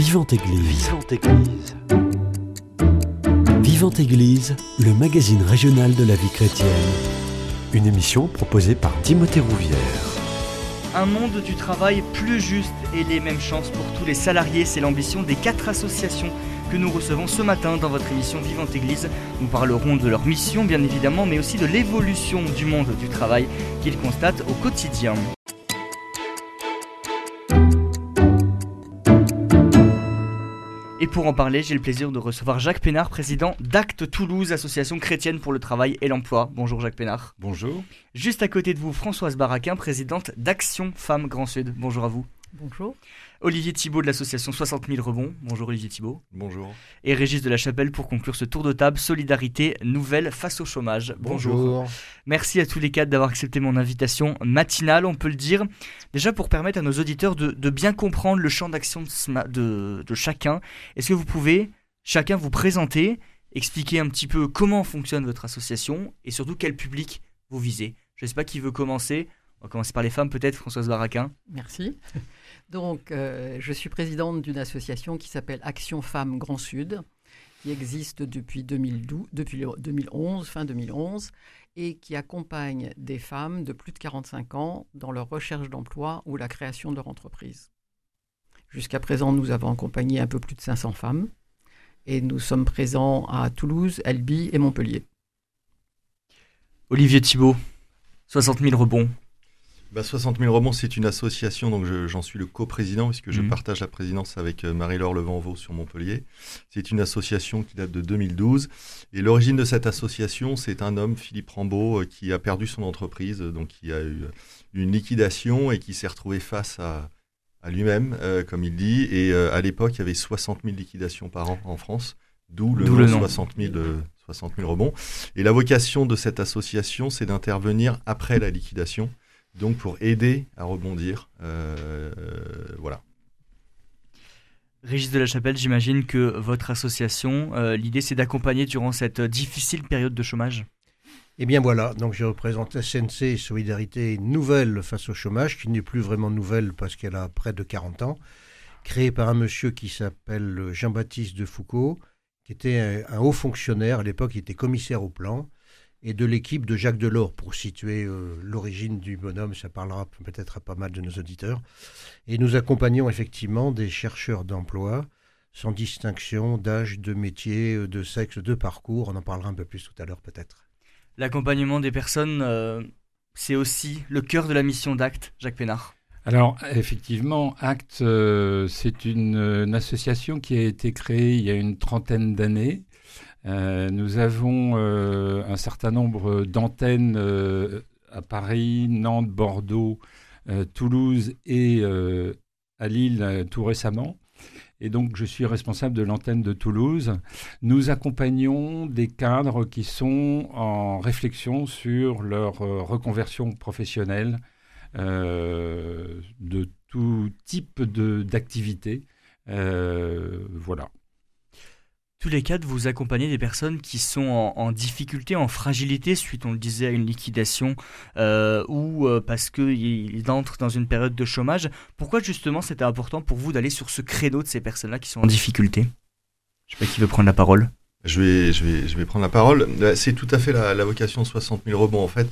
Vivante Église. Vivante Église. Vivante Église, le magazine régional de la vie chrétienne. Une émission proposée par Timothée Rouvière. Un monde du travail plus juste et les mêmes chances pour tous les salariés, c'est l'ambition des quatre associations que nous recevons ce matin dans votre émission Vivante Église. Nous parlerons de leur mission bien évidemment, mais aussi de l'évolution du monde du travail qu'ils constatent au quotidien. Et pour en parler, j'ai le plaisir de recevoir Jacques Pénard, président d'Acte Toulouse, association chrétienne pour le travail et l'emploi. Bonjour Jacques Pénard. Bonjour. Juste à côté de vous, Françoise Baraquin, présidente d'Action Femmes Grand Sud. Bonjour à vous. Bonjour. Olivier Thibault de l'association 60 000 rebonds. Bonjour Olivier Thibault. Bonjour. Et Régis de la Chapelle pour conclure ce tour de table Solidarité nouvelle face au chômage. Bonjour. Merci à tous les quatre d'avoir accepté mon invitation matinale, on peut le dire. Déjà pour permettre à nos auditeurs de, bien comprendre le champ d'action de, de chacun, est-ce que vous pouvez chacun vous présenter, expliquer un petit peu comment fonctionne votre association et surtout quel public vous visez? Je ne sais pas qui veut commencer. On va commencer par les femmes peut-être, Françoise Baraquin. Merci. Donc, euh, je suis présidente d'une association qui s'appelle Action Femmes Grand Sud, qui existe depuis, 2012, depuis 2011, fin 2011, et qui accompagne des femmes de plus de 45 ans dans leur recherche d'emploi ou la création de leur entreprise. Jusqu'à présent, nous avons accompagné un peu plus de 500 femmes, et nous sommes présents à Toulouse, Albi et Montpellier. Olivier Thibault, 60 000 rebonds, bah, 60 000 rebonds, c'est une association, donc j'en suis le coprésident, puisque je mhm. partage la présidence avec euh, Marie-Laure Levanvaux sur Montpellier. C'est une association qui date de 2012. Et l'origine de cette association, c'est un homme, Philippe Rambaud, euh, qui a perdu son entreprise, donc qui a eu une liquidation et qui s'est retrouvé face à, à lui-même, euh, comme il dit. Et à l'époque, il y avait 60 000 liquidations par an en France, d'où le, nom 60 000, 60 000 rebonds. Et la vocation de cette association, c'est d'intervenir après la liquidation donc pour aider à rebondir. Euh, voilà. Régis de la Chapelle, j'imagine que votre association, euh, l'idée c'est d'accompagner durant cette difficile période de chômage Eh bien voilà, donc je représente SNC Solidarité Nouvelle face au chômage, qui n'est plus vraiment nouvelle parce qu'elle a près de 40 ans, créée par un monsieur qui s'appelle Jean-Baptiste de Foucault, qui était un, un haut fonctionnaire, à l'époque il était commissaire au plan, et de l'équipe de Jacques Delors pour situer euh, l'origine du bonhomme. Ça parlera peut-être à pas mal de nos auditeurs. Et nous accompagnons effectivement des chercheurs d'emploi sans distinction d'âge, de métier, euh, de sexe, de parcours. On en parlera un peu plus tout à l'heure peut-être. L'accompagnement des personnes, euh, c'est aussi le cœur de la mission d'Acte, Jacques Pénard. Alors, effectivement, Acte, c'est une, association qui a été créée il y a une trentaine d'années euh, nous avons euh, un certain nombre d'antennes euh, à Paris, Nantes, Bordeaux, Toulouse et à Lille tout récemment. Et donc, je suis responsable de l'antenne de Toulouse. Nous accompagnons des cadres qui sont en réflexion sur leur reconversion professionnelle de tout type d'activité. voilà tous les quatre, vous accompagnez des personnes qui sont en, difficulté, en fragilité, suite, on le disait, à une liquidation euh, ou euh, parce qu'ils entrent dans une période de chômage. Pourquoi justement c'était important pour vous d'aller sur ce créneau de ces personnes-là qui sont en difficulté? Je ne sais pas qui veut prendre la parole. Je vais, je vais, je vais prendre la parole. Euh, c'est tout à fait la, vocation de 60 000 rebonds en fait.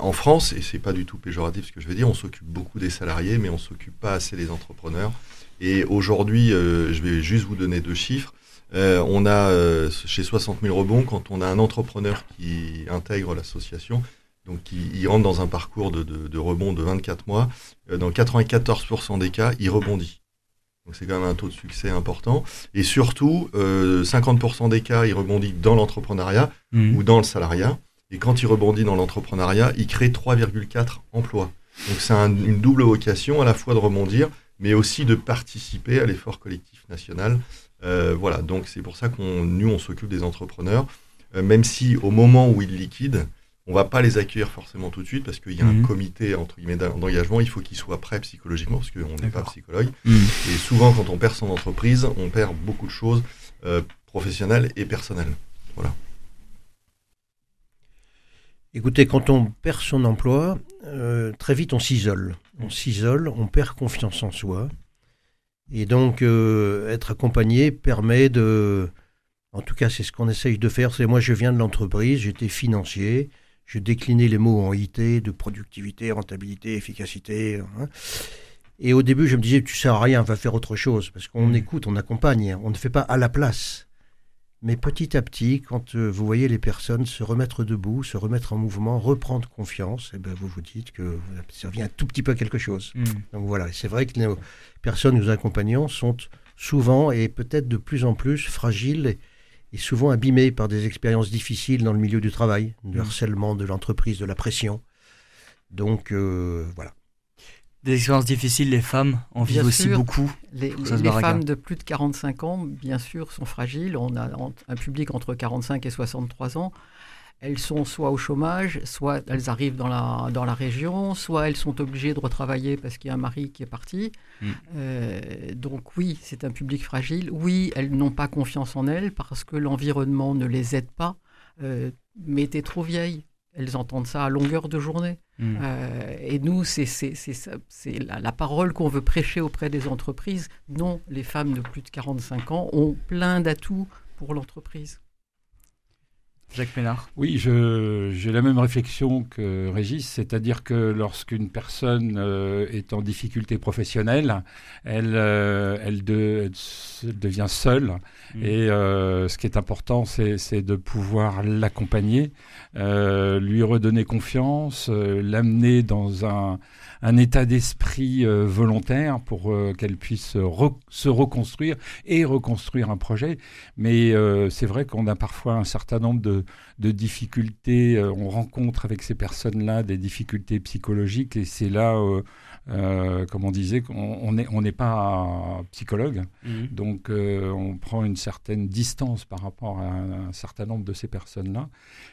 en France, et c'est pas du tout péjoratif ce que je veux dire, on s'occupe beaucoup des salariés, mais on s'occupe pas assez des entrepreneurs. Et aujourd'hui, je vais juste vous donner deux chiffres. Euh, on a euh, chez 60 000 rebonds, quand on a un entrepreneur qui intègre l'association, donc il, rentre dans un parcours de, de, rebond de 24 mois, euh, dans 94% des cas, il rebondit. Donc c'est quand même un taux de succès important. Et surtout, 50% des cas, il rebondit dans l'entrepreneuriat mmh. ou dans le salariat. Et quand il rebondit dans l'entrepreneuriat, il crée 3,4 emplois. Donc c'est une double vocation, à la fois de rebondir, mais aussi de participer à l'effort collectif national voilà, donc c'est pour ça qu'on nous on s'occupe des entrepreneurs, euh, même si au moment où ils liquident, on va pas les accueillir forcément tout de suite parce qu'il y a un mhm. comité entre guillemets d'engagement. Il faut qu'ils soient prêts psychologiquement parce qu'on n'est pas psychologue. Mhm. Et souvent, quand on perd son entreprise, on perd beaucoup de choses euh, professionnelles et personnelles. Voilà. Écoutez, quand on perd son emploi, très vite on s'isole. On s'isole, on perd confiance en soi. Et donc, euh, être accompagné permet de... En tout cas, c'est ce qu'on essaye de faire. C'est moi, je viens de l'entreprise, j'étais financier, je déclinais les mots en IT, de productivité, rentabilité, efficacité. hein. Et au début, je me disais, tu sers à rien, va faire autre chose. Parce qu'on Mm. écoute, on accompagne, on ne fait pas à la place. Mais petit à petit, quand euh, vous voyez les personnes se remettre debout, se remettre en mouvement, reprendre confiance, eh ben, vous vous dites que ça revient un tout petit peu à quelque chose. Hmm. Donc voilà, c'est vrai que nos personnes nous accompagnons sont souvent et peut-être de plus en plus fragiles et, et souvent abîmées par des expériences difficiles dans le milieu du travail, du Mm. harcèlement de l'entreprise, de la pression. Donc euh, voilà. Des expériences difficiles, les femmes en Bien vivent aussi beaucoup. Les, femmes de plus de 45 ans, bien sûr, sont fragiles. On a un public entre 45 et 63 ans. Elles sont soit au chômage, soit elles arrivent dans la, dans la région, soit elles sont obligées de retravailler parce qu'il y a un mari qui est parti. Mm. Euh, donc oui, c'est un public fragile. Oui, elles n'ont pas confiance en elles parce que l'environnement ne les aide pas. Euh, mais t'es trop vieille. Elles entendent ça à longueur de journée. Hmm. Euh, et nous, c'est la, la parole qu'on veut prêcher auprès des entreprises. Non, les femmes de plus de 45 ans ont plein d'atouts pour l'entreprise. Jacques Ménard. Oui, j'ai la même réflexion que Régis, c'est-à-dire que lorsqu'une personne euh, est en difficulté professionnelle, elle, euh, elle, de- elle se- devient seule. Mm. Et euh, ce qui est important, c'est de pouvoir l'accompagner, lui redonner confiance, l'amener dans un, un état d'esprit volontaire pour qu'elle puisse re- se reconstruire et reconstruire un projet. Mais c'est vrai qu'on a parfois un certain nombre de, de difficultés. euh, on rencontre avec ces personnes-là des difficultés psychologiques et c'est là, euh, euh, comme on disait, qu'on on n'est on pas psychologue. Hmm. Donc on prend une certaine distance par rapport à un, un certain nombre de ces personnes-là.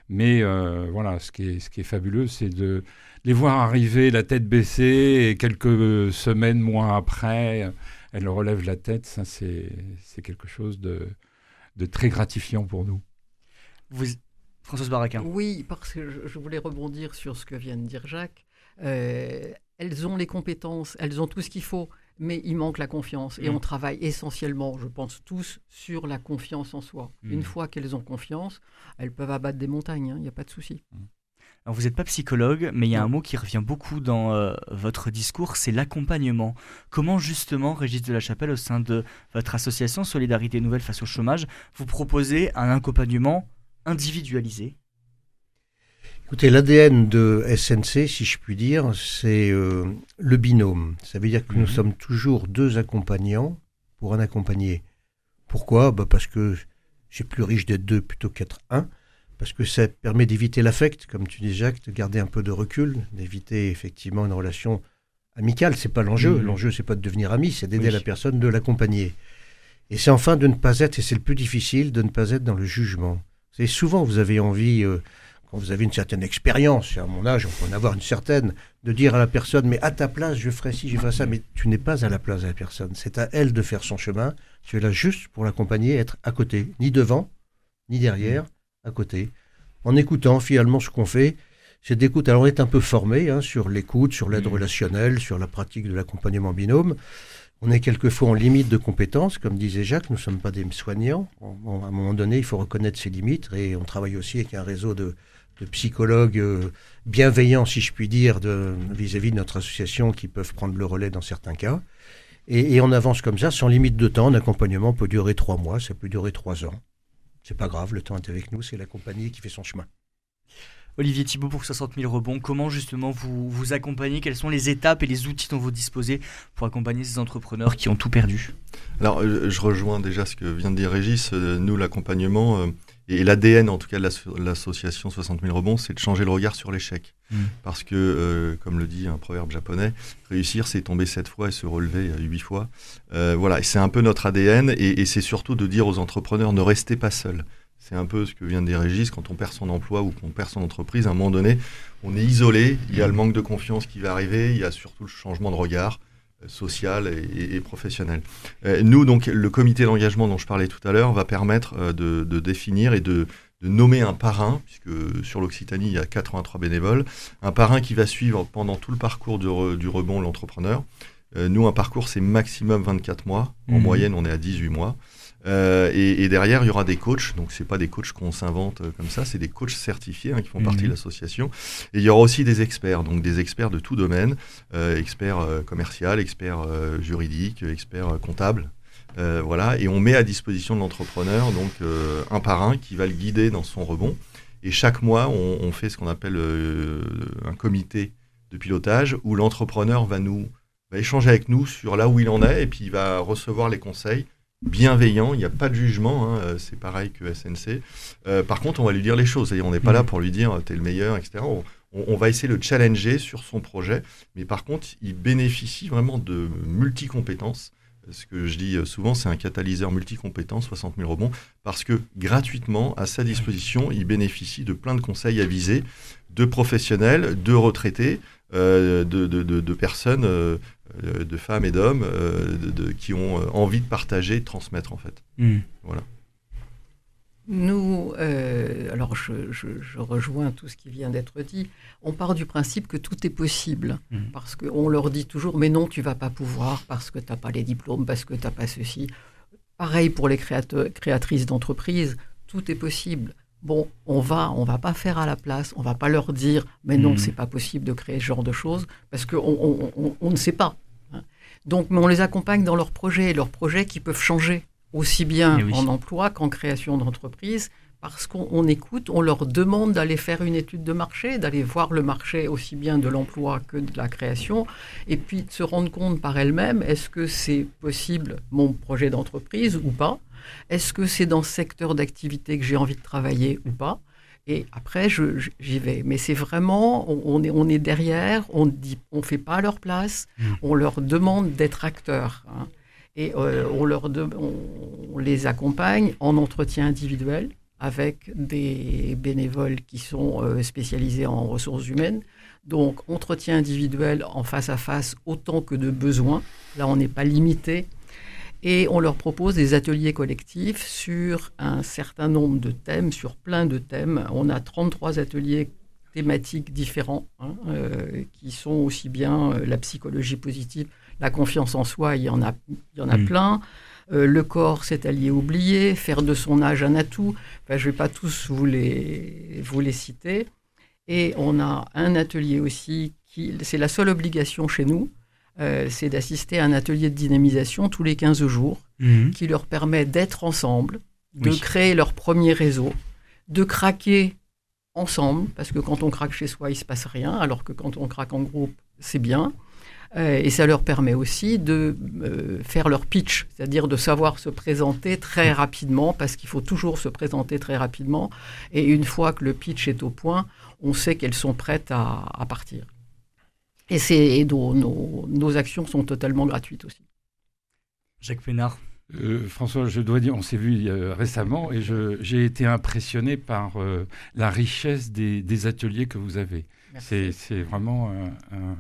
Mais voilà, ce qui est, ce qui est fabuleux, c'est de les voir arriver la tête baissée et quelques semaines, mois après, elles relèvent la tête. Ça, c'est c'est quelque chose de, de très gratifiant pour nous. Vous... Françoise Baraquin. Oui, parce que je, voulais rebondir sur ce que vient de dire Jacques. Euh, elles ont les compétences, elles ont tout ce qu'il faut, mais il manque la confiance. Et Mm. on travaille essentiellement, je pense tous, sur la confiance en soi. Mm. Une fois qu'elles ont confiance, elles peuvent abattre des montagnes, hein, il n'y a pas de souci. Alors, vous n'êtes pas psychologue, mais il y a un mot qui revient beaucoup dans euh, votre discours, c'est l'accompagnement. Comment justement, Régis de la Chapelle, au sein de votre association Solidarité Nouvelle face au chômage, vous proposez un accompagnement individualisé Écoutez, l'ADN de SNC, si je puis dire, c'est euh, le binôme. Ça veut dire que Mhm. nous sommes toujours deux accompagnants pour un accompagné. Pourquoi? Bah Parce que c'est plus riche d'être deux plutôt qu'être un. Parce que ça permet d'éviter l'affect, comme tu dis Jacques, de garder un peu de recul, d'éviter effectivement une relation amicale. C'est pas l'enjeu. Mhm. L'enjeu, c'est pas de devenir ami, c'est d'aider Oui. la personne, de l'accompagner. Et c'est enfin de ne pas être, et c'est le plus difficile, de ne pas être dans le jugement. C'est souvent vous avez envie, euh, quand vous avez une certaine expérience, et à mon âge, on peut en avoir une certaine, de dire à la personne, mais à ta place, je ferai ci, je ferai ça, mais tu n'es pas à la place de la personne. C'est à elle de faire son chemin. Tu es là juste pour l'accompagner, être à côté, ni devant, ni derrière, à côté. En écoutant finalement ce qu'on fait, c'est d'écoute. Alors on est un peu formé hein, sur l'écoute, sur l'aide Mhm. relationnelle, sur la pratique de l'accompagnement binôme. On est quelquefois en limite de compétences, comme disait Jacques, nous ne sommes pas des soignants. On- à un moment donné, il faut reconnaître ses limites et on travaille aussi avec un réseau de, psychologues euh, bienveillants, si je puis dire, vis-à-vis de notre association qui peuvent prendre le relais dans certains cas. Et, et on avance comme ça, sans limite de temps. Un accompagnement peut durer trois mois, ça peut durer trois ans. C'est pas grave, le temps est avec nous, c'est la compagnie qui fait son chemin. Olivier Thibault pour 60 000 rebonds, comment justement vous vous accompagnez? Quelles sont les étapes et les outils dont vous disposez pour accompagner ces entrepreneurs qui ont tout perdu? Alors, euh, je rejoins déjà ce que vient de dire Régis. Euh, Nous, l'accompagnement euh, et l'ADN, en tout cas, de l'asso- l'association 60 000 rebonds, c'est de changer le regard sur l'échec. Mm. Parce que, euh, comme le dit un proverbe japonais, réussir, c'est tomber sept fois et se relever huit fois. Euh, voilà, c'est un peu notre ADN, et, et c'est surtout de dire aux entrepreneurs, ne restez pas seuls. C'est un peu ce que vient de dire Régis, quand on perd son emploi ou qu'on perd son entreprise, à un moment donné, on est isolé, il y a le manque de confiance qui va arriver, il y a surtout le changement de regard euh, social et, professionnel. Euh, nous, donc, le comité d'engagement dont je parlais tout à l'heure va permettre euh, de, de définir et de, de nommer un parrain, puisque sur l'Occitanie, il y a 83 bénévoles, un parrain qui va suivre pendant tout le parcours de re- du rebond l'entrepreneur. Nous, un parcours, c'est maximum 24 mois. En Mhm. moyenne, on est à 18 mois. Euh, et, et derrière, il y aura des coachs. Donc, c'est pas des coachs qu'on s'invente euh, comme ça, c'est des coachs certifiés hein, qui font partie Mhm. de l'association. Et il y aura aussi des experts, donc des experts de tout domaine, euh, experts euh, commercial, experts euh, juridiques, experts comptables. Voilà, et on met à disposition de l'entrepreneur donc un par un qui va le guider dans son rebond. Et chaque mois, on, on fait ce qu'on appelle un comité de pilotage où l'entrepreneur va nous va échanger avec nous sur là où il en est et puis il va recevoir les conseils bienveillants. Il n'y a pas de jugement, hein, euh, c'est pareil que SNC. Euh, par contre, on va lui dire les choses. C'est-à-dire, on n'est pas Mhm. là pour lui dire t'es le meilleur, etc. On, on- on va essayer de le challenger sur son projet, mais par contre, il bénéficie vraiment de multi-compétences. Ce que je dis euh, souvent, c'est un catalyseur multi-compétences, 60 000 rebonds, parce que gratuitement, à sa disposition, il bénéficie de plein de conseils avisés de professionnels, de retraités, euh, de, de- de- de personnes, euh, euh, de femmes et d'hommes, euh, de- de- qui ont euh, envie de partager, de transmettre en fait. Hmm. Nous, euh, alors je, je- je rejoins tout ce qui vient d'être dit, on part du principe que tout est possible, Mhm. parce qu'on leur dit toujours, mais non, tu vas pas pouvoir, parce que tu n'as pas les diplômes, parce que tu n'as pas ceci. Pareil pour les créateurs, créatrices d'entreprises, tout est possible. Bon, on va, on va pas faire à la place, on va pas leur dire, mais non, Mhm. c'est pas possible de créer ce genre de choses, parce qu'on on, on- on ne sait pas. hein. Donc, mais on les accompagne dans leurs projets, leurs projets qui peuvent changer aussi bien oui. en emploi qu'en création d'entreprise, parce qu'on on écoute, on leur demande d'aller faire une étude de marché, d'aller voir le marché aussi bien de l'emploi que de la création, et puis de se rendre compte par elles-mêmes, est-ce que c'est possible mon projet d'entreprise ou pas? Est-ce que c'est dans ce secteur d'activité que j'ai envie de travailler ou pas? Et après, j'y vais. Mais c'est vraiment, on, on est, on est derrière, on dit, on fait pas à leur place, Mm. on leur demande d'être acteurs. hein. Et euh, on, leur de- on, on les accompagne en entretien individuel avec des bénévoles qui sont euh, spécialisés en ressources humaines. Donc, entretien individuel en face à face autant que de besoin. Là, on n'est pas limité. Et on leur propose des ateliers collectifs sur un certain nombre de thèmes, sur plein de thèmes. On a 33 ateliers thématiques différents, hein, euh, qui sont aussi bien euh, la psychologie positive, la confiance en soi, il y en a, il y en a Mm. plein. Euh, le corps, c'est allié oublié, faire de son âge un atout. Enfin, je ne vais pas tous vous les, vous les citer. Et on a un atelier aussi, qui, c'est la seule obligation chez nous, euh, c'est d'assister à un atelier de dynamisation tous les 15 jours Mhm. qui leur permet d'être ensemble, de Oui. créer leur premier réseau, de craquer ensemble, parce que quand on craque chez soi, il se passe rien, alors que quand on craque en groupe, c'est bien. Euh, et ça leur permet aussi de euh, faire leur pitch, c'est-à-dire de savoir se présenter très rapidement, parce qu'il faut toujours se présenter très rapidement. Et une fois que le pitch est au point, on sait qu'elles sont prêtes à, à partir. Et, c'est- et nos, nos- nos actions sont totalement gratuites aussi. Jacques Pénard. Euh, François, je dois dire, on s'est vu euh, récemment et je- j'ai été impressionné par euh, la richesse des, des ateliers que vous avez. C'est c'est vraiment un, un-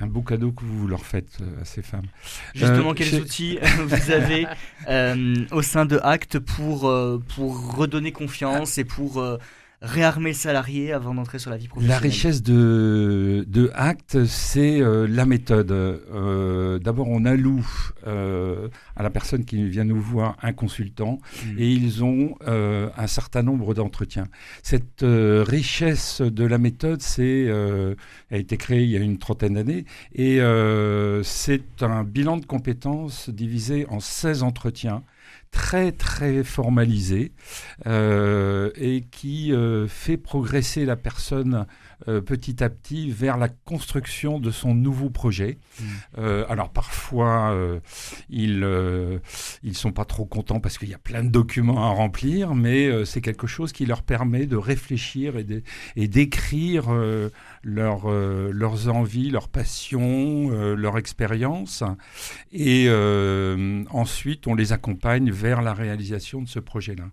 un beau cadeau que vous leur faites euh, à ces femmes. Justement, Euh, quels outils vous avez euh, au sein de Acte pour, pour redonner confiance et pour réarmer le salarié avant d'entrer sur la vie La professionnelle richesse de, de Act, c'est euh, la méthode. Euh, D'abord, on alloue euh, à la personne qui vient nous voir un consultant Mm. et ils ont euh, un certain nombre d'entretiens. Cette euh, richesse de la méthode, c'est euh, a été créée il y a une trentaine d'années et euh, c'est un bilan de compétences divisé en 16 entretiens très très formalisé euh, et qui euh, fait progresser la personne euh, petit à petit vers la construction de son nouveau projet. Mm. Euh, alors parfois, euh, ils ils sont pas trop contents parce qu'il y a plein de documents à remplir, mais c'est quelque chose qui leur permet de réfléchir et d'écrire leur, leurs envies, leurs passions, leur expérience. Et ensuite, on les accompagne vers la réalisation de ce projet-là.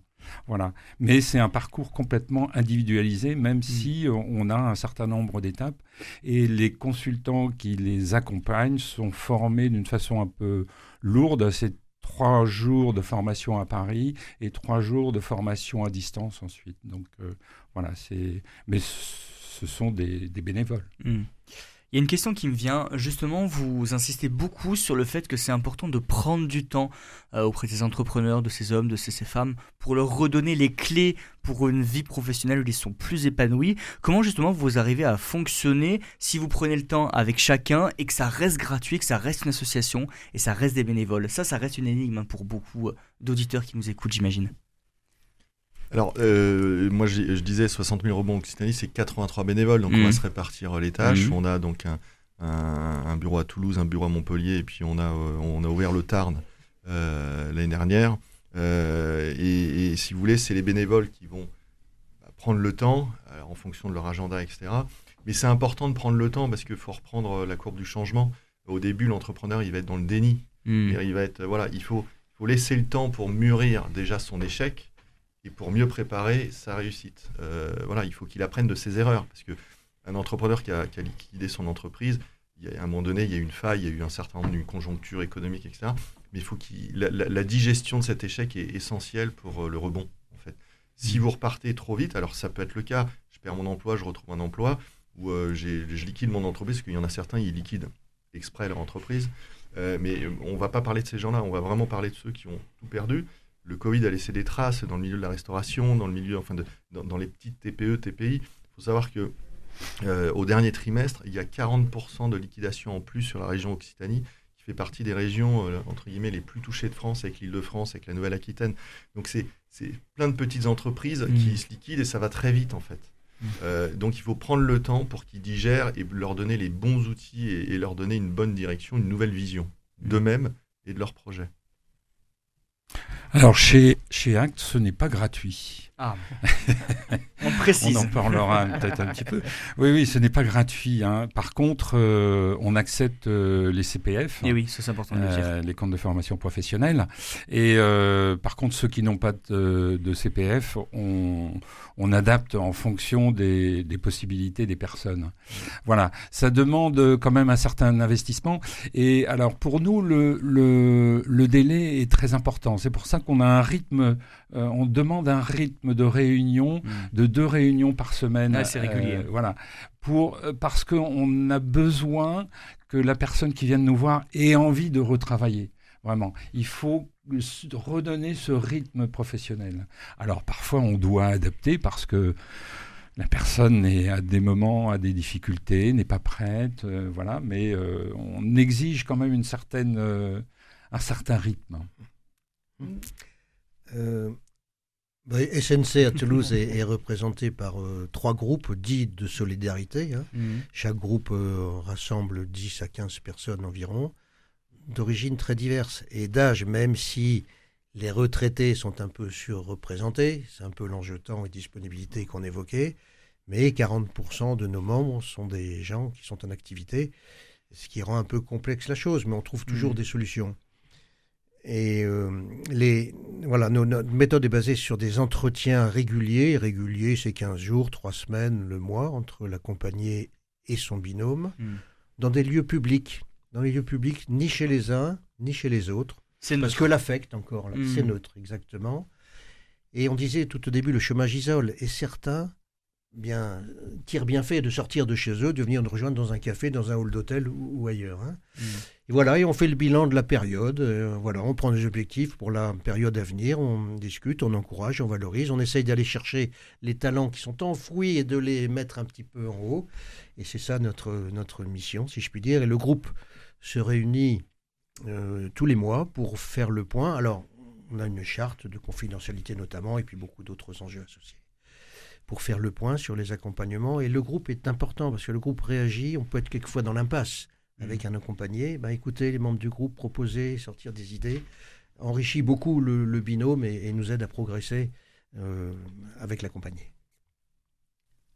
Voilà. Mais c'est un parcours complètement individualisé, même si euh, on a un certain nombre d'étapes. Et les consultants qui les accompagnent sont formés d'une façon un peu lourde. C'est trois jours de formation à Paris et trois jours de formation à distance ensuite. Donc euh, voilà, c'est. Mais ce sont des, des bénévoles. Mm. Il y a une question qui me vient. Justement, vous insistez beaucoup sur le fait que c'est important de prendre du temps euh, auprès des entrepreneurs, de ces hommes, de ces, ces, femmes, pour leur redonner les clés pour une vie professionnelle où ils sont plus épanouis. Comment justement vous arrivez à fonctionner si vous prenez le temps avec chacun et que ça reste gratuit, que ça reste une association et ça reste des bénévoles? Ça, ça reste une énigme hein, pour beaucoup euh, d'auditeurs qui nous écoutent, j'imagine. Alors, euh, moi, je, disais 60 000 rebonds Occitanie, c'est 83 bénévoles, donc on va Mhm. se répartir euh, les tâches. Mhm. On a donc un, un- un bureau à Toulouse, un bureau à Montpellier, et puis on a, euh, on a ouvert le Tarn euh, l'année dernière. Euh, et, et si vous voulez, c'est les bénévoles qui vont bah, prendre le temps en fonction de leur agenda, etc. Mais c'est important de prendre le temps parce qu'il faut reprendre la courbe du changement. Au début, l'entrepreneur, il va être dans le déni. Hmm. Il va être, voilà, il faut, il faut laisser le temps pour mûrir déjà son échec et pour mieux préparer sa réussite. Euh, voilà, il faut qu'il apprenne de ses erreurs parce que un entrepreneur qui a, qui a liquidé son entreprise, il y a, à un moment donné, il y a eu une faille, il y a eu un certain nombre d'une conjoncture économique, etc. Mais il faut qu'il, la, la- la digestion de cet échec est essentielle pour euh, le rebond. En fait, si vous repartez trop vite, alors ça peut être le cas. Je perds mon emploi, je retrouve un emploi ou euh, je liquide mon entreprise parce qu'il y en a certains, ils liquident exprès leur entreprise. Euh, mais on va pas parler de ces gens-là, on va vraiment parler de ceux qui ont tout perdu. Le Covid a laissé des traces dans le milieu de la restauration, dans le milieu, enfin, de- dans, dans les petites TPE, TPI. Il faut savoir que euh, au dernier trimestre, il y a 40% de liquidation en plus sur la région Occitanie, qui fait partie des régions euh, entre guillemets les plus touchées de France, avec l'Île-de-France, avec la Nouvelle-Aquitaine. Donc c'est plein de petites entreprises Mhm. qui se liquident et ça va très vite en fait. Mhm. Euh, donc il faut prendre le temps pour qu'ils digèrent et leur donner les bons outils et, et leur donner une bonne direction, une nouvelle vision d'eux-mêmes et de leur projet. Alors chez, chez Act, ce n'est pas gratuit. Ah. On On précise. en parlera peut-être un petit peu. Oui, oui, ce n'est pas gratuit. hein. Par contre, euh, on accepte euh, les CPF. Et oui, ça c'est important euh, les comptes de formation professionnelle. Et par contre, ceux qui n'ont pas de, de CPF, on, on adapte en fonction des, des possibilités des personnes. Voilà, ça demande quand même un certain investissement. Et alors, pour nous, le, le, le délai est très important. C'est pour ça qu'on a un rythme, euh, on demande un rythme de réunion Hmm. de deux réunions par semaine. Ah, c'est régulier. Euh, voilà. Pour, euh, parce qu'on a besoin que la personne qui vient de nous voir ait envie de retravailler. Vraiment. Il faut redonner ce rythme professionnel. Alors parfois on doit adapter parce que la personne est à des moments a des difficultés, n'est pas prête, euh, voilà. Mais euh, on exige quand même une certaine, euh, un certain rythme. Euh, bah, SNC à Toulouse est, est représenté par euh, trois groupes dits de solidarité. hein. Hmm. Chaque groupe euh, rassemble 10 à 15 personnes environ, d'origines très diverses et d'âge, même si les retraités sont un peu surreprésentés, c'est un peu l'enjeu temps et disponibilité qu'on évoquait, mais 40% de nos membres sont des gens qui sont en activité, ce qui rend un peu complexe la chose, mais on trouve toujours Mhm. des solutions. Et euh, les, voilà, nos- notre méthode est basée sur des entretiens réguliers. Réguliers, c'est 15 jours, 3 semaines, le mois, entre l'accompagné et son binôme, Hmm. dans des lieux publics. Dans les lieux publics, ni chez les uns, ni chez les autres. C'est Parce que l'affect, encore, là, c'est neutre, exactement. Et on disait tout au début, le chômage isole. Et certains bien, tirent bien fait de sortir de chez eux, de venir nous rejoindre dans un café, dans un hall d'hôtel ou, ou ailleurs. hein. Hmm. Et voilà, et on fait le bilan de la période. euh, voilà, on prend des objectifs pour la période à venir, on discute, on encourage, on valorise, on essaye d'aller chercher les talents qui sont enfouis et de les mettre un petit peu en haut. Et c'est ça notre, notre mission, si je puis dire. Et le groupe se réunit euh, tous les mois pour faire le point. Alors, on a une charte de confidentialité notamment, et puis beaucoup d'autres enjeux associés pour faire le point sur les accompagnements. Et le groupe est important parce que le groupe réagit. On peut être quelquefois dans l'impasse avec un accompagné. Ben, écoutez, les membres du groupe proposer, sortir des idées, enrichit beaucoup le, le binôme et, et nous aide à progresser euh, avec l'accompagné.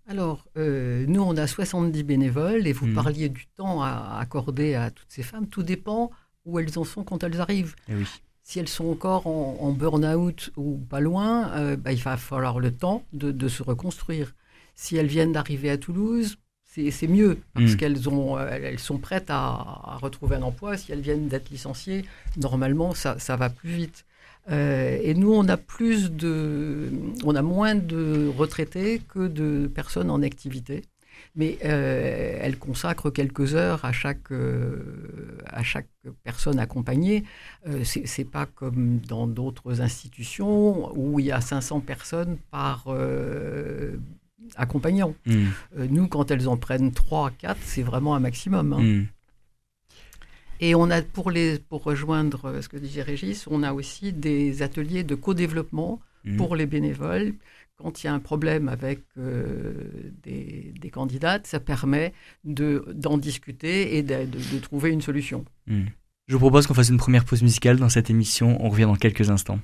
Alors, euh, nous, on a 70 bénévoles et vous Mhm. parliez du temps à accorder à toutes ces femmes. Tout dépend où elles en sont quand elles arrivent. Eh oui. Si elles sont encore en, en burn-out ou pas loin, euh, bah, il va falloir le temps de, de se reconstruire. Si elles viennent d'arriver à Toulouse, c'est mieux parce Mm. qu'elles euh, elles sont prêtes à, à retrouver un emploi. Si elles viennent d'être licenciées, normalement, ça, ça va plus vite. Euh, et nous, on a plus de, on a moins de retraités que de personnes en activité. Mais euh, elle consacre quelques heures à chaque, euh, à chaque personne accompagnée. Euh, c'est c'est pas comme dans d'autres institutions où il y a 500 personnes par euh, accompagnant. Mm. Euh, nous, quand elles en prennent 3, 4, c'est vraiment un maximum. hein. Mm. Et on a, pour, les, pour rejoindre ce que disait Régis, on a aussi des ateliers de co-développement Mm. pour les bénévoles. Quand il y a un problème avec euh, des, candidates, ça permet de- d'en discuter et de, trouver une solution. Mm. Je vous propose qu'on fasse une première pause musicale dans cette émission. On revient dans quelques instants.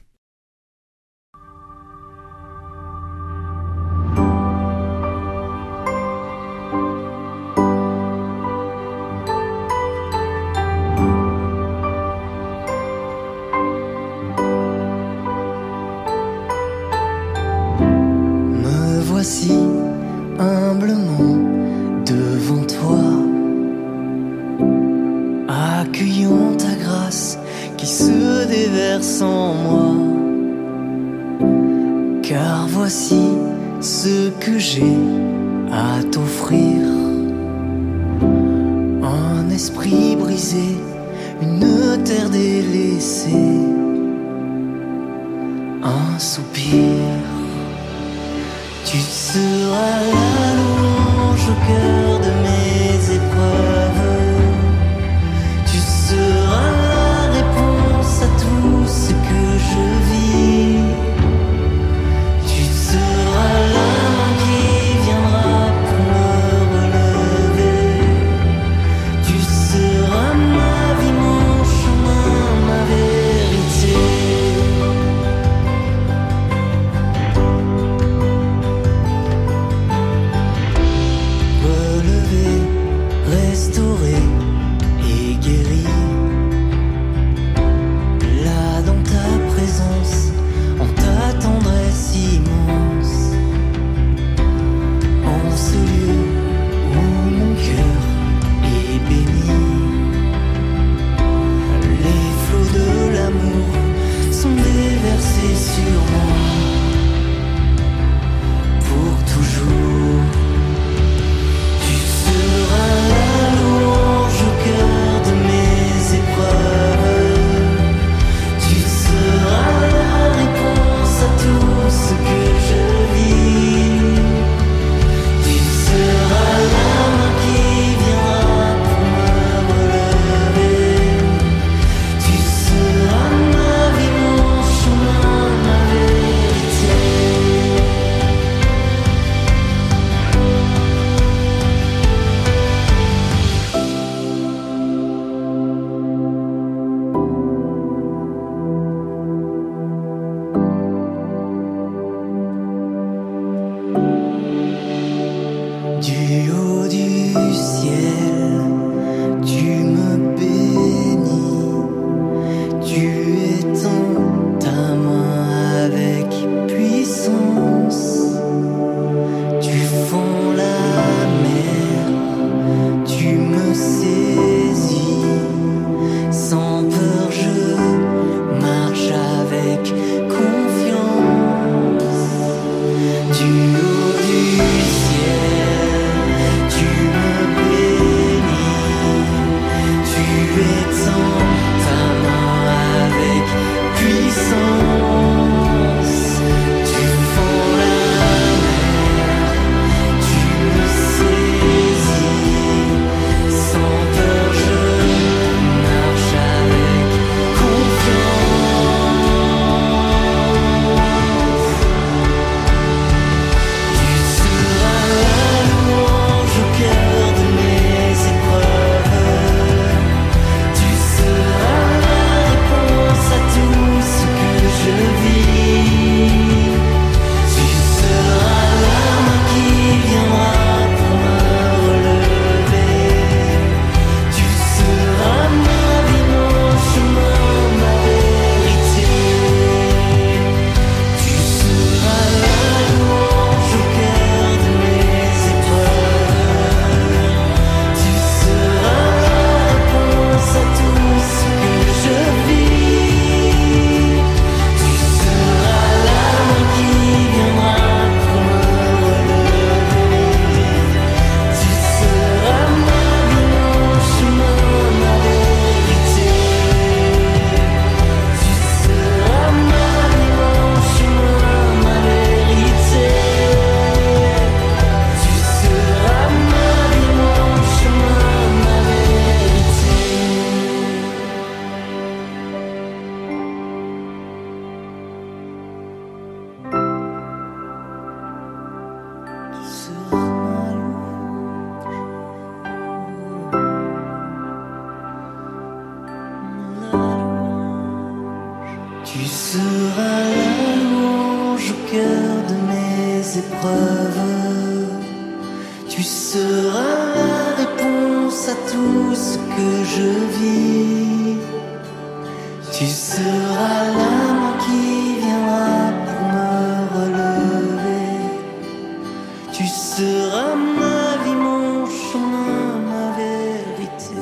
Tu seras ma vie, mon chemin, ma vérité.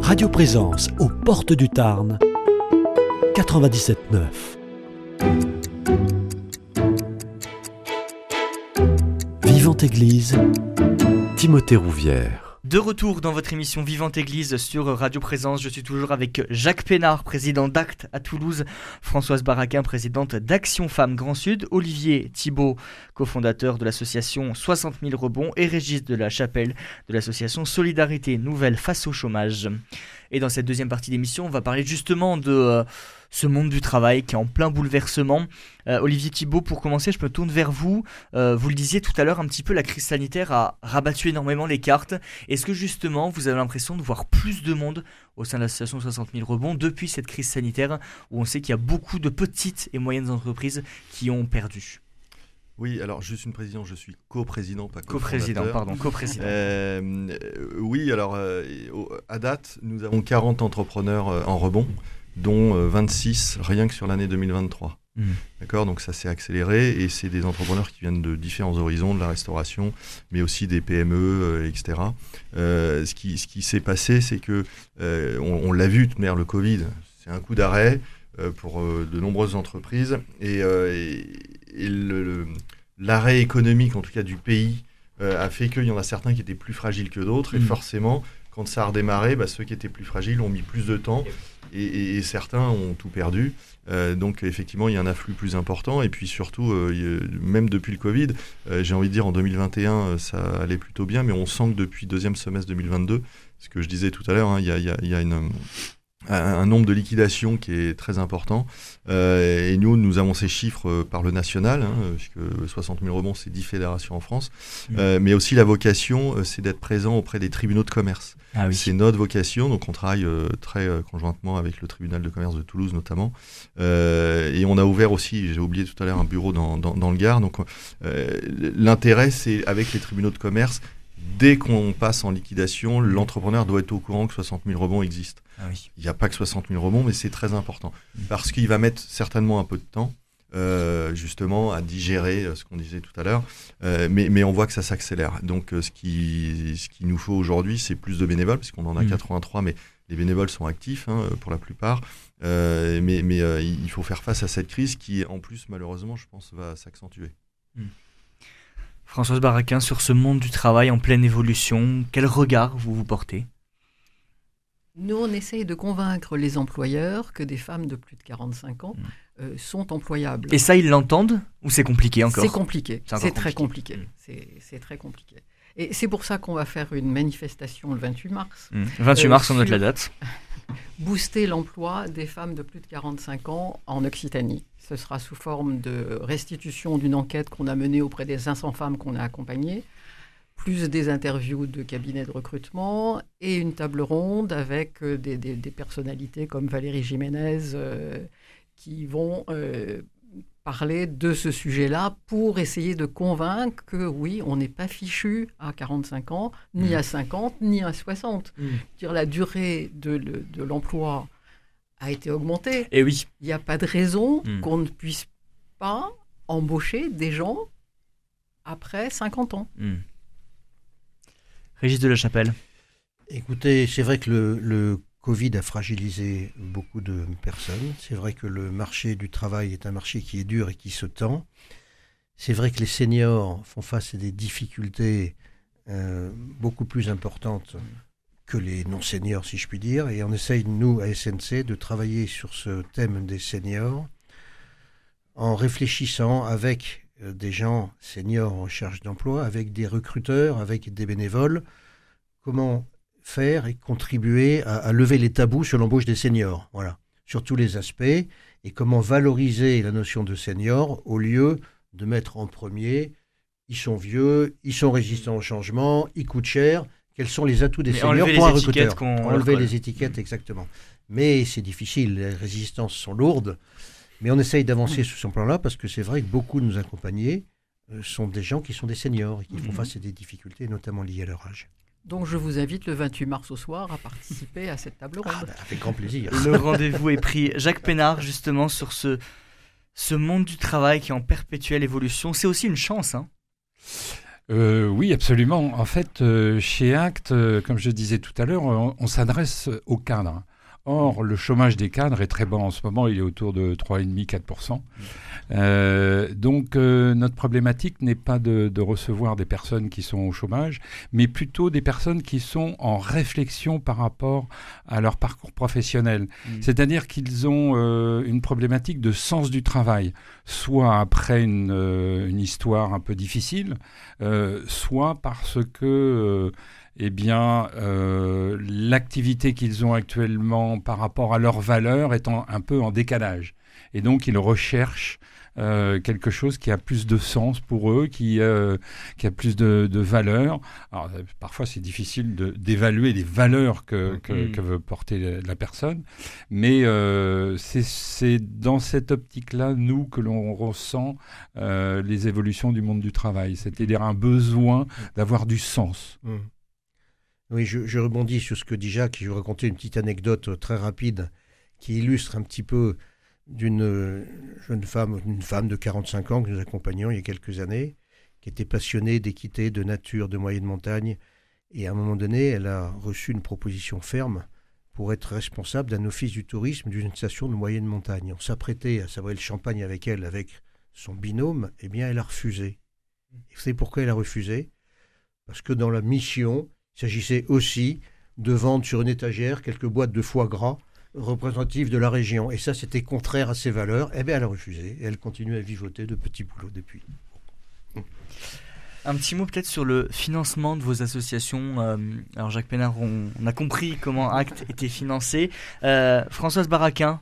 Radio Présence aux portes du Tarn 97.9 Vivante Église Timothée Rouvière De retour dans votre émission Vivante Église sur Radio Présence, je suis toujours avec Jacques Pénard, président d'Acte à Toulouse, Françoise Baraquin, présidente d'Action Femmes Grand Sud, Olivier Thibault, cofondateur de l'association 60 000 rebonds et Régis de la Chapelle de l'association Solidarité Nouvelle face au chômage. Et dans cette deuxième partie d'émission, on va parler justement de euh, ce monde du travail qui est en plein bouleversement. Euh, Olivier Thibault, pour commencer, je me tourne vers vous. Euh, vous le disiez tout à l'heure, un petit peu, la crise sanitaire a rabattu énormément les cartes. Est-ce que justement, vous avez l'impression de voir plus de monde au sein de l'association 60 000 rebonds depuis cette crise sanitaire, où on sait qu'il y a beaucoup de petites et moyennes entreprises qui ont perdu? Oui, alors suis une président, je suis co-président, pas Co-président, co-fondateur. pardon, co-président. Euh, oui, alors euh, à date, nous avons 40 entrepreneurs en rebond, dont euh, 26 rien que sur l'année 2023. Mhm. D'accord? Donc ça s'est accéléré et c'est des entrepreneurs qui viennent de différents horizons, de la restauration, mais aussi des PME, euh, etc. Euh, ce qui, ce qui s'est passé, c'est que euh, on, on l'a vu, de le Covid, c'est un coup d'arrêt euh, pour euh, de nombreuses entreprises et, euh, l'arrêt économique, en tout cas du pays, euh, a fait qu'il y en a certains qui étaient plus fragiles que d'autres et Mhm. forcément, quand ça a redémarré, bah, ceux qui étaient plus fragiles ont mis plus de temps et, certains ont tout perdu. Euh, donc effectivement, il y a un afflux plus important. Et puis surtout, euh, même depuis le Covid, euh, j'ai envie de dire en 2021, euh, ça allait plutôt bien, mais on sent que depuis deuxième semestre 2022, ce que je disais tout à l'heure, hein, il y a une, un, nombre de liquidations qui est très important. Euh, et nous, nous avons ces chiffres euh, par le national, hein, puisque 60 000 rebonds, c'est 10 fédérations en France. Mhm. Euh, mais aussi la vocation, c'est d'être présent auprès des tribunaux de commerce. Ah C'est notre vocation, donc on travaille euh, très conjointement avec le tribunal de commerce de Toulouse notamment. Et on a ouvert aussi, j'ai oublié tout à l'heure, un bureau dans, dans, dans le Gard. Donc l'intérêt, c'est avec les tribunaux de commerce, dès qu'on passe en liquidation, l'entrepreneur doit être au courant que 60 000 rebonds existent. Ah oui. Il n'y a pas que 60 000 rebonds, mais c'est très important. Parce qu'il va mettre certainement un peu de temps, euh, justement, à digérer euh, ce qu'on disait tout à l'heure. Euh, mais, mais on voit que ça s'accélère. Donc, ce qu'il ce qu'il nous faut aujourd'hui, c'est plus de bénévoles, puisqu'on en a Mm. 83, mais les bénévoles sont actifs hein, pour la plupart. Euh, mais mais il faut faire face à cette crise qui, en plus, malheureusement, je pense, va s'accentuer. Françoise Baraquin, sur ce monde du travail en pleine évolution, quel regard vous vous portez? Nous, on essaye de convaincre les employeurs que des femmes de plus de 45 ans Mm. euh, sont employables. Et ça, ils l'entendent Ou c'est compliqué encore? C'est compliqué. C'est très compliqué. C'est- C'est très compliqué. Et c'est pour ça qu'on va faire une manifestation le 28 mars. Mm. 28 Euh, mars, on note la date. Booster l'emploi des femmes de plus de 45 ans en Occitanie. Ce sera sous forme de restitution d'une enquête qu'on a menée auprès des 500 femmes qu'on a accompagnées, plus des interviews de cabinets de recrutement et une table ronde avec euh, des, des- des personnalités comme Valérie Jiménez euh, qui vont euh, parler de ce sujet-là pour essayer de convaincre que oui, on n'est pas fichu à 45 ans, ni Mhm. à 50, ni à 60. Dire, la durée de, le- de l'emploi a été augmentée. Et oui, Il n'y a pas de raison Mhm. qu'on ne puisse pas embaucher des gens après 50 ans. Mm. Régis de la Chapelle. Écoutez, c'est vrai que le, le Covid a fragilisé beaucoup de personnes. C'est vrai que le marché du travail est un marché qui est dur et qui se tend. C'est vrai que les seniors font face à des difficultés euh, beaucoup plus importantes que les non-seniors, si je puis dire. Et on essaye, nous, à SNC, de travailler sur ce thème des seniors en réfléchissant avec euh, des gens seniors en recherche d'emploi, avec des recruteurs, avec des bénévoles, comment faire et contribuer à, à lever les tabous sur l'embauche des seniors, voilà, sur tous les aspects, et comment valoriser la notion de senior au lieu de mettre en premier, ils sont vieux, ils sont résistants au changement, ils coûtent cher, Quels sont les atouts des Mais seniors pour un recruteur Enlever les étiquettes, exactement. Mais c'est difficile, les résistances sont lourdes. Mais on essaye d'avancer Mm. sur ce plan-là parce que c'est vrai que beaucoup de nos accompagnés euh, sont des gens qui sont des seniors et qui font Mhm. face à des difficultés, notamment liées à leur âge. Donc je vous invite le 28 mars au soir à participer à cette table ronde. Ah, bah, avec grand plaisir. Le rendez-vous est pris. Jacques Pénard, justement, sur ce, ce monde du travail qui est en perpétuelle évolution. C'est aussi une chance. Hein. Euh, oui, absolument. En fait, euh, chez Act, euh, comme je disais tout à l'heure, on, on s'adresse aux cadres. Or, le chômage des cadres est très bas en ce moment, il est autour de 3,5-4%. Euh, donc, euh, notre problématique n'est pas de, de recevoir des personnes qui sont au chômage, mais plutôt des personnes qui sont en réflexion par rapport à leur parcours professionnel. Mm. C'est-à-dire qu'ils ont euh, une problématique de sens du travail, soit après une, une histoire un peu difficile, soit parce que eh bien, euh, l'activité qu'ils ont actuellement par rapport à leurs valeurs est en- un peu en décalage. Et donc, ils recherchent euh, quelque chose qui a plus de sens pour eux, qui, euh, qui a plus de, de valeur. Alors, parfois, c'est difficile d'évaluer les valeurs que, que, que veut porter la, personne, mais euh, c'est- dans cette optique-là, nous, que l'on ressent les évolutions du monde du travail, c'est-à-dire un besoin d'avoir du sens. Mm. Oui, je, rebondis sur ce que dit Jacques. Je vais raconter une petite anecdote euh, très rapide qui illustre un petit peu d'une euh, jeune femme, une femme de 45 ans que nous accompagnions il y a quelques années, qui était passionnée d'équité, de nature, de moyenne montagne. Et à un moment donné, elle a reçu une proposition ferme pour être responsable d'un office du tourisme d'une station de moyenne montagne. On s'apprêtait à savourer le champagne avec elle, avec son binôme. Eh bien, elle a refusé. Vous savez pourquoi elle a refusé? Parce que dans la mission, il s'agissait aussi de vendre sur une étagère quelques boîtes de foie gras représentatives de la région. Et ça, c'était contraire à ses valeurs. Eh bien, elle a refusé. Et elle continue à vivoter de petits boulots depuis. Un petit mot peut-être sur le financement de vos associations. Euh, alors Jacques Pénard, on, on a compris comment Act était financé. Euh, Françoise Baraquin,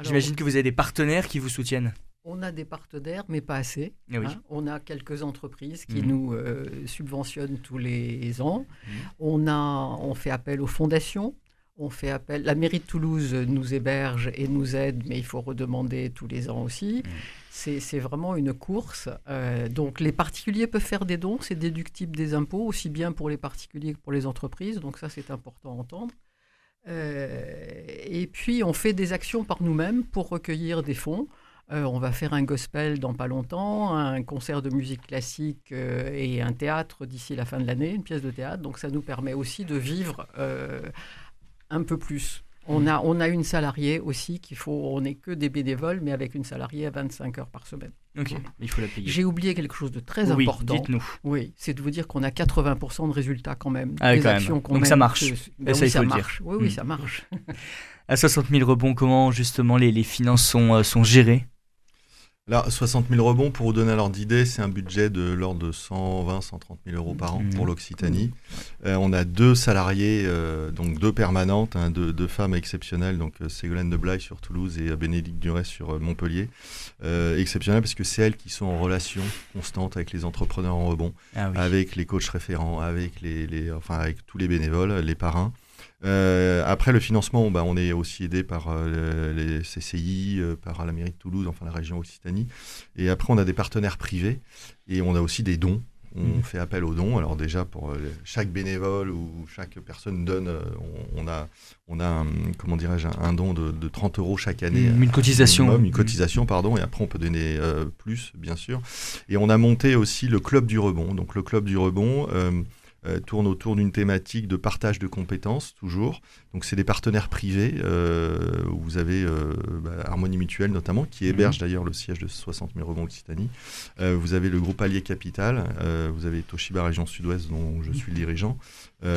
j'imagine que vous avez des partenaires qui vous soutiennent. On a des partenaires, mais pas assez. Eh oui. hein. On a quelques entreprises qui Mhm. nous euh, subventionnent tous les ans. Mhm. On, a, on fait appel aux fondations. On fait appel. La mairie de Toulouse nous héberge et nous aide, mais il faut redemander tous les ans aussi. Mhm. C'est c'est vraiment une course. Euh, donc les particuliers peuvent faire des dons, c'est déductible des impôts, aussi bien pour les particuliers que pour les entreprises. Donc ça, c'est important à entendre. Euh, et puis, on fait des actions par nous-mêmes pour recueillir des fonds. Euh, on va faire un gospel dans pas longtemps, un concert de musique classique euh, et un théâtre d'ici la fin de l'année, une pièce de théâtre. Donc ça nous permet aussi de vivre euh, un peu plus. On a, on a une salariée aussi qu'il faut, on n'est que des bénévoles, mais avec une salariée à 25 heures par semaine. Ok, il faut la payer. J'ai oublié quelque chose de très oui, important. dites-nous. Oui, c'est de vous dire qu'on a 80% de résultats quand même. Ah oui, des quand même. actions qu'on Donc ça marche. Ben ça, oui, il ça le dire. marche. Oui, oui, Mm. ça marche. À 60 000 rebonds, comment justement les, les finances sont, sont gérées? Là, 60 000 rebonds, pour vous donner l'ordre d'idée, c'est un budget de l'ordre de 120 130 000 euros par an Mhm. pour l'Occitanie. Euh, on a deux salariés, euh, donc deux permanentes, hein, deux, deux femmes exceptionnelles, donc euh, Ségolène de Blaye sur Toulouse et Bénédicte Duret sur Montpellier. Euh, exceptionnelles parce que c'est elles qui sont en relation constante avec les entrepreneurs en rebond, Ah oui. avec les coachs référents, avec, les, les- enfin, avec tous les bénévoles, les parrains. Euh, après le financement, bah, on est aussi aidé par euh, les CCI, euh, par la mairie de Toulouse, enfin la région Occitanie. Et après, on a des partenaires privés et on a aussi des dons. On Mhm. fait appel aux dons. Alors déjà, pour chaque bénévole ou chaque personne donne, on, on a, on a un, comment dirais-je, un don de, de 30 euros chaque année. Une cotisation. Minimum, une Mhm. cotisation, pardon, et après on peut donner plus, bien sûr. Et on a monté aussi le club du rebond. Donc le club du rebond euh, tourne autour d'une thématique de partage de compétences, toujours. Donc c'est des partenaires privés, euh, où vous avez euh, bah, Harmonie Mutuelle notamment, qui héberge d'ailleurs le siège de 60 000 rebonds Occitanie. Vous avez le groupe Allier Capital, vous avez Toshiba Région Sud-Ouest dont je suis le dirigeant. Et,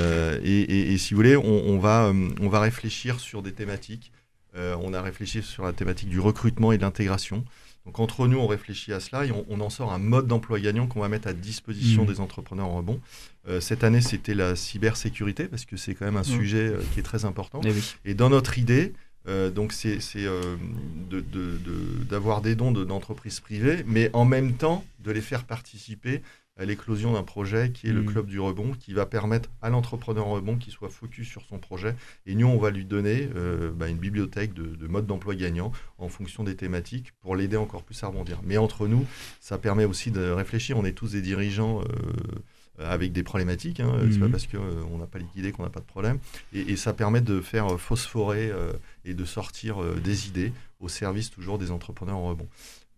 et- et si vous voulez, on, on va, on va réfléchir sur des thématiques. Euh, on a réfléchi sur la thématique du recrutement et de l'intégration. Donc entre nous, on réfléchit à cela et on, on en sort un mode d'emploi gagnant qu'on va mettre à disposition Mhm. des entrepreneurs en rebond. Euh, cette année, c'était la cybersécurité parce que c'est quand même un Mhm. sujet euh, qui est très important. Eh oui. Et dans notre idée, euh, donc c'est c'est, de- de- de- d'avoir des dons de- d'entreprises privées, mais en même temps de les faire participer à l'éclosion d'un projet qui est le Mm. club du rebond, qui va permettre à l'entrepreneur en rebond qu'il soit focus sur son projet. Et nous, on va lui donner euh, bah, une bibliothèque de, de modes d'emploi gagnants en fonction des thématiques pour l'aider encore plus à rebondir. Mais entre nous, ça permet aussi de réfléchir. On est tous des dirigeants. euh, avec des problématiques, hein. c'est Mhm. pas parce qu'on n'a pas liquidé qu'on n'a pas de problème, et, et ça permet de faire euh, phosphorer euh, et de sortir euh, des idées au service toujours des entrepreneurs en rebond.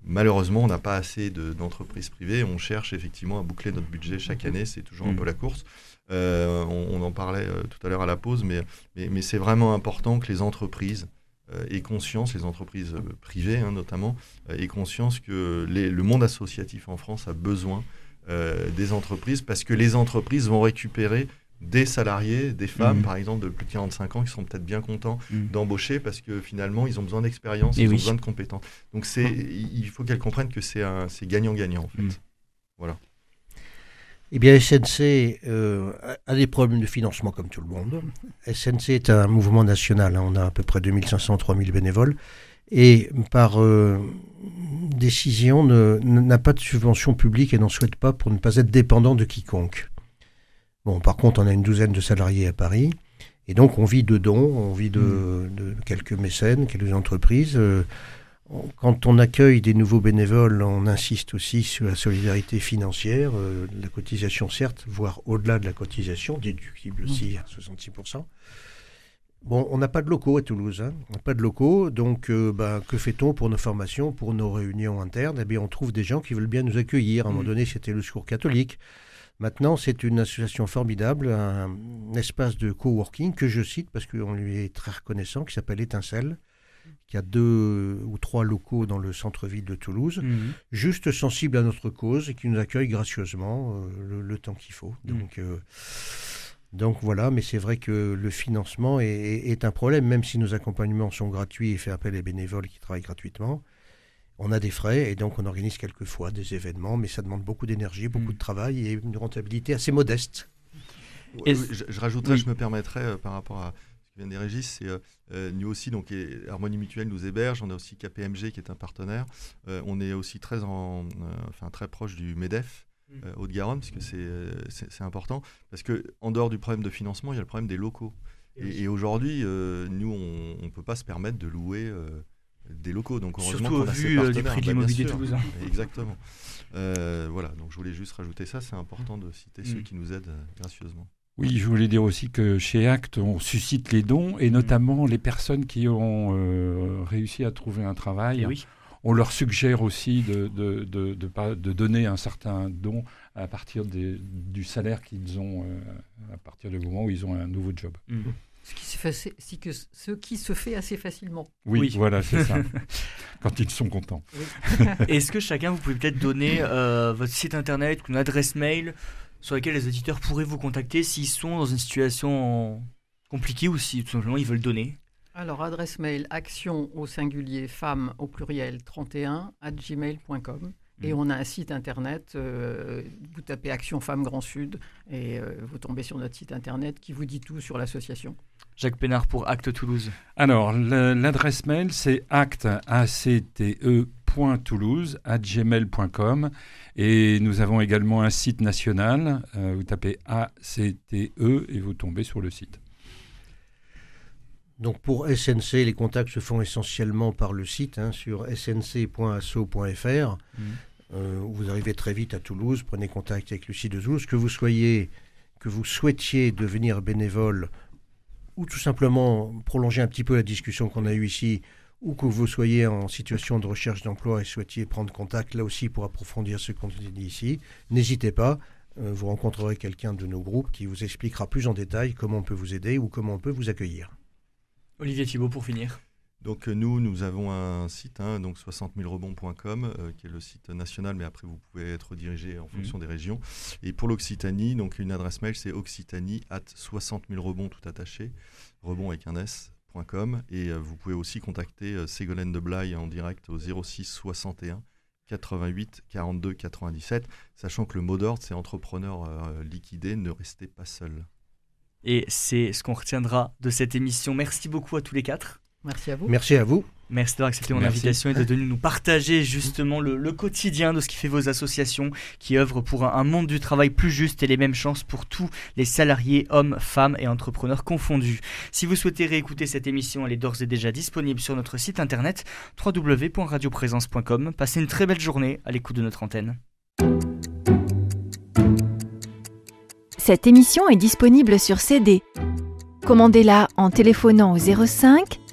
Malheureusement, on n'a pas assez de- d'entreprises privées. On cherche effectivement à boucler notre budget chaque année. C'est toujours un Mhm. peu la course. Euh, on, on en parlait euh, tout à l'heure à la pause, mais, mais, mais c'est vraiment important que les entreprises euh, aient conscience, les entreprises privées hein, notamment, aient conscience que les- le monde associatif en France a besoin euh, des entreprises parce que les entreprises vont récupérer des salariés, des femmes Mhm. par exemple de plus de 45 ans qui sont peut-être bien contents Mhm. d'embaucher parce que finalement ils ont besoin d'expérience, ils ont besoin de compétences. Donc c'est, il il faut qu'elles comprennent que c'est un, c'est gagnant-gagnant en fait. Mm. Eh bien, SNC euh, a des problèmes de financement comme tout le monde. SNC est un mouvement national. hein. On a à peu près 2500-3000 bénévoles. Et par euh, décision, ne- n'a pas de subvention publique et n'en souhaite pas pour ne pas être dépendant de quiconque. Bon, par contre, on a une douzaine de salariés à Paris. Et donc, on vit de dons, on vit de, de quelques mécènes, quelques entreprises. Euh, quand on accueille des nouveaux bénévoles, on insiste aussi sur la solidarité financière, euh, la cotisation certes, voire au-delà de la cotisation, déductible aussi à 66%. Bon, on n'a pas de locaux à Toulouse, hein. on n'a pas de locaux, donc euh, ben, que fait-on pour nos formations, pour nos réunions internes? Eh bien, on trouve des gens qui veulent bien nous accueillir. À un moment Mhm. donné, c'était le Secours catholique. Maintenant, c'est une association formidable, un, espace de coworking que je cite parce qu'on lui est très reconnaissant, qui s'appelle Étincelle, qui a deux ou trois locaux dans le centre-ville de Toulouse, Mhm. juste sensible à notre cause et qui nous accueille gracieusement euh, le, le temps qu'il faut. Donc, euh, donc voilà, mais c'est vrai que le financement est, est- est un problème, même si nos accompagnements sont gratuits et fait appel à des bénévoles qui travaillent gratuitement. On a des frais et donc on organise quelquefois des événements, mais ça demande beaucoup d'énergie, beaucoup Mm. de travail et une rentabilité assez modeste. Et- Oui, je, je rajouterais, oui. je me permettrais euh, par rapport à ce qui vient des régis, c'est euh, euh, nous aussi, donc et Harmonie Mutuelle nous héberge, on a aussi KPMG qui est un partenaire, Euh, on est aussi très, en, euh, enfin, très proche du MEDEF. Mm. Haute-Garonne, parce que c'est, c'est c'est important, parce que en dehors du problème de financement, il y a le problème des locaux. Et, et aujourd'hui, euh, nous, on ne peut pas se permettre de louer euh, des locaux. Donc, heureusement Surtout au vu euh, du prix de Bah, l'immobilier toulousain. Exactement. Euh, voilà, donc je voulais juste rajouter ça, c'est important de citer ceux Mm. qui nous aident euh, gracieusement. Oui, je voulais dire aussi que chez Act, on suscite les dons et notamment les personnes qui ont euh, réussi à trouver un travail. Oui. On leur suggère aussi de, de, de, de pas- de donner un certain don à partir des- du salaire qu'ils ont euh, à partir du moment où ils ont un nouveau job. Mhm. Ce qui se fait, que, ce qui se fait assez facilement. Oui, Oui. voilà, c'est ça. Quand ils sont contents. Est-ce que chacun, vous pouvez peut-être donner euh, votre site internet, une adresse mail sur laquelle les auditeurs pourraient vous contacter s'ils sont dans une situation compliquée ou si tout simplement ils veulent donner? Alors, adresse mail action au singulier femme au pluriel 31 at gmail.com. Et Mhm. on a un site internet, euh, vous tapez Action Femmes Grand Sud et euh, vous tombez sur notre site internet qui vous dit tout sur l'association. Jacques Pénard pour Acte Toulouse. Alors, l'adresse mail, c'est acte, toulouse, gmail.com. Et nous avons également un site national. euh, vous tapez A-C-T-E et vous tombez sur le site. Donc pour SNC, les contacts se font essentiellement par le site hein, sur snc.asso.fr. Euh, vous arrivez très vite à Toulouse, prenez contact avec le site de Toulouse. Que vous soyez, que vous souhaitiez devenir bénévole ou tout simplement prolonger un petit peu la discussion qu'on a eue ici, ou que vous soyez en situation de recherche d'emploi et souhaitiez prendre contact là aussi pour approfondir ce qu'on dit ici, n'hésitez pas. Euh, vous rencontrerez quelqu'un de nos groupes qui vous expliquera plus en détail comment on peut vous aider ou comment on peut vous accueillir. Olivier Thibault pour finir. Donc euh, nous, nous avons un site, hein, donc 60 000rebonds.com, euh, qui est le site national, mais après vous pouvez être dirigé en fonction des régions. Et pour l'Occitanie, donc une adresse mail, c'est occitanie at 60 000 rebonds tout attaché, rebond avec un s.com. Et euh, vous pouvez aussi contacter euh, Ségolène de Blaye en direct au 06 61 88 42 97, sachant que le mot d'ordre, c'est entrepreneur liquidé, ne restez pas seul. Et c'est ce qu'on retiendra de cette émission. Merci beaucoup à tous les quatre. Merci à vous. Merci à vous. Merci d'avoir accepté mon Merci. invitation et de venir nous partager justement le, le quotidien de ce qui fait vos associations qui œuvrent pour un, un monde du travail plus juste et les mêmes chances pour tous les salariés, hommes, femmes et entrepreneurs confondus. Si vous souhaitez réécouter cette émission, elle est d'ores et déjà disponible sur notre site internet www.radioprésence.com. Passez une très belle journée à l'écoute de notre antenne. Cette émission est disponible sur CD. Commandez-la en téléphonant au 05